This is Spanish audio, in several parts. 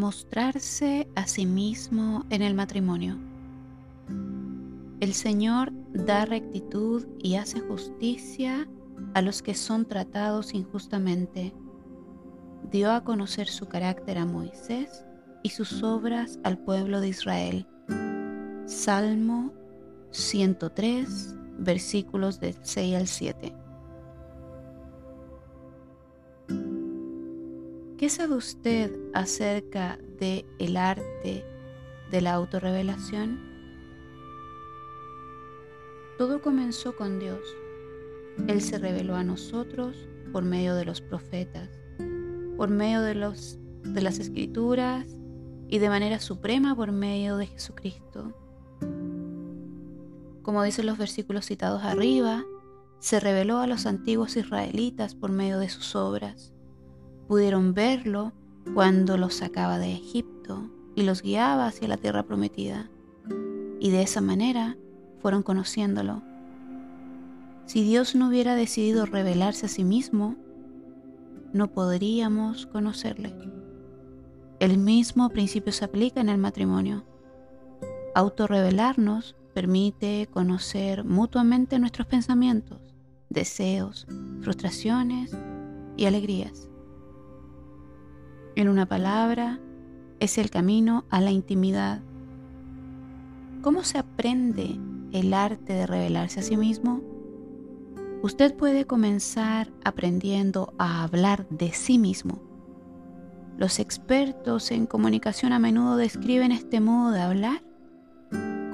mostrarse a sí mismo en el matrimonio. El Señor da rectitud y hace justicia a los que son tratados injustamente. Dio a conocer su carácter a Moisés y sus obras al pueblo de Israel. Salmo 103, versículos del 6 al 7. ¿Qué sabe usted acerca de arte de la autorrevelación? Todo comenzó con Dios. Él se reveló a nosotros por medio de los profetas, por medio de, los, de las escrituras y de manera suprema por medio de Jesucristo. Como dicen los versículos citados arriba, se reveló a los antiguos israelitas por medio de sus obras pudieron verlo cuando los sacaba de Egipto y los guiaba hacia la tierra prometida. Y de esa manera fueron conociéndolo. Si Dios no hubiera decidido revelarse a sí mismo, no podríamos conocerle. El mismo principio se aplica en el matrimonio. Autorrevelarnos permite conocer mutuamente nuestros pensamientos, deseos, frustraciones y alegrías. En una palabra, es el camino a la intimidad. ¿Cómo se aprende el arte de revelarse a sí mismo? Usted puede comenzar aprendiendo a hablar de sí mismo. Los expertos en comunicación a menudo describen este modo de hablar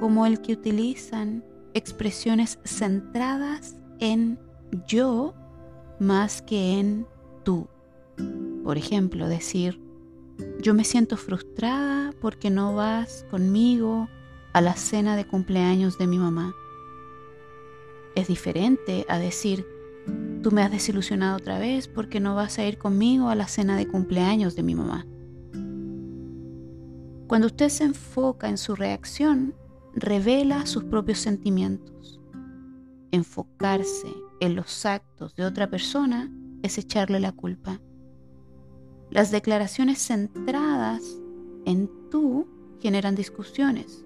como el que utilizan expresiones centradas en yo más que en tú. Por ejemplo, decir, yo me siento frustrada porque no vas conmigo a la cena de cumpleaños de mi mamá. Es diferente a decir, tú me has desilusionado otra vez porque no vas a ir conmigo a la cena de cumpleaños de mi mamá. Cuando usted se enfoca en su reacción, revela sus propios sentimientos. Enfocarse en los actos de otra persona es echarle la culpa. Las declaraciones centradas en tú generan discusiones.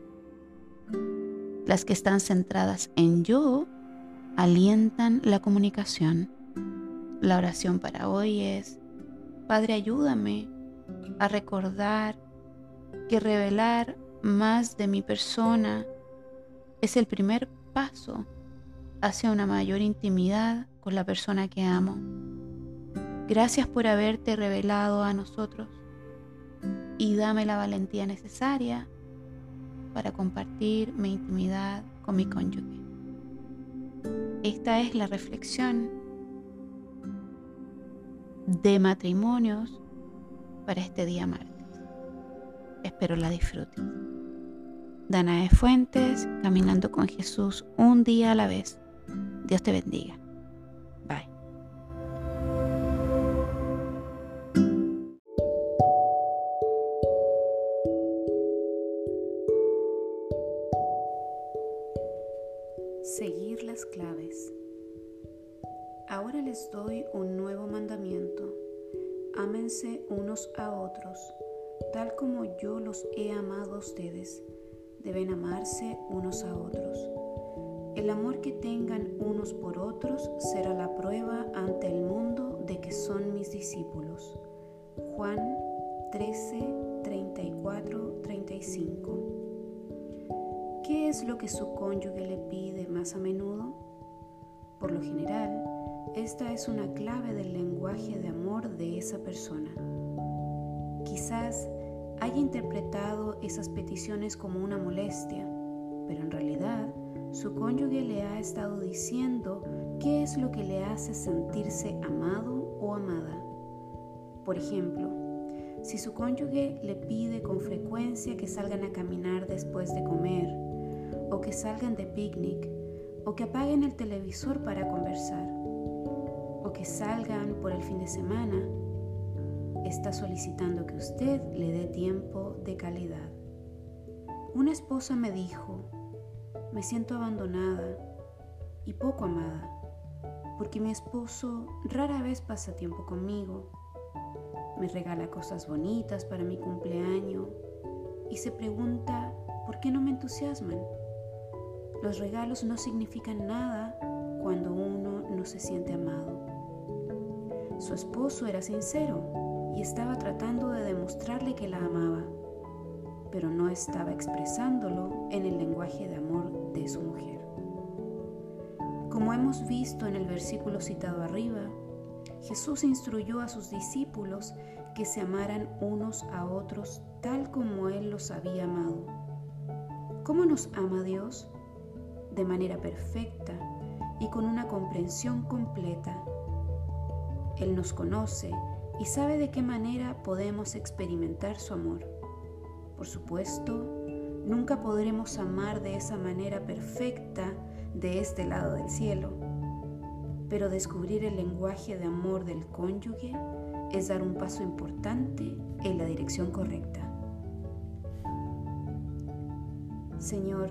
Las que están centradas en yo alientan la comunicación. La oración para hoy es, Padre, ayúdame a recordar que revelar más de mi persona es el primer paso hacia una mayor intimidad con la persona que amo. Gracias por haberte revelado a nosotros y dame la valentía necesaria para compartir mi intimidad con mi cónyuge. Esta es la reflexión de matrimonios para este día martes. Espero la disfrutes. Dana de Fuentes, caminando con Jesús un día a la vez. Dios te bendiga. Seguir las claves. Ahora les doy un nuevo mandamiento. Ámense unos a otros, tal como yo los he amado a ustedes. Deben amarse unos a otros. El amor que tengan unos por otros será la prueba ante el mundo de que son mis discípulos. Juan 13, 34, 35. ¿Qué es lo que su cónyuge le pide más a menudo? Por lo general, esta es una clave del lenguaje de amor de esa persona. Quizás haya interpretado esas peticiones como una molestia, pero en realidad su cónyuge le ha estado diciendo qué es lo que le hace sentirse amado o amada. Por ejemplo, si su cónyuge le pide con frecuencia que salgan a caminar después de comer, o que salgan de picnic, o que apaguen el televisor para conversar, o que salgan por el fin de semana, está solicitando que usted le dé tiempo de calidad. Una esposa me dijo, me siento abandonada y poco amada, porque mi esposo rara vez pasa tiempo conmigo. me regala cosas bonitas para mi cumpleaños y se pregunta por qué no me entusiasman. Los regalos no significan nada cuando uno no se siente amado. Su esposo era sincero y estaba tratando de demostrarle que la amaba, pero no estaba expresándolo en el lenguaje de amor de su mujer. Como hemos visto en el versículo citado arriba, Jesús instruyó a sus discípulos que se amaran unos a otros tal como Él los había amado. ¿Cómo nos ama Dios? De manera perfecta y con una comprensión completa. Él nos conoce y sabe de qué manera podemos experimentar su amor. Por supuesto, nunca podremos amar de esa manera perfecta de este lado del cielo pero descubrir el lenguaje de amor del cónyuge es dar un paso importante en la dirección correcta. Señor,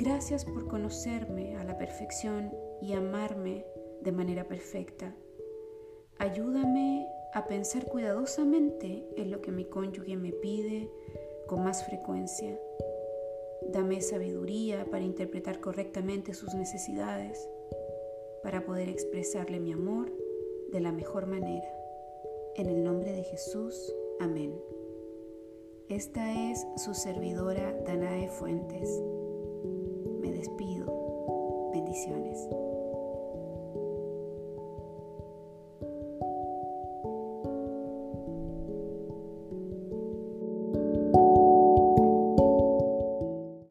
gracias por conocerme a la perfección y amarme de manera perfecta. Ayúdame a pensar cuidadosamente en lo que mi cónyuge me pide con más frecuencia. Dame sabiduría para interpretar correctamente sus necesidades para poder expresarle mi amor de la mejor manera. En el nombre de Jesús, amén. Esta es su servidora Danae Fuentes. Despido. Bendiciones.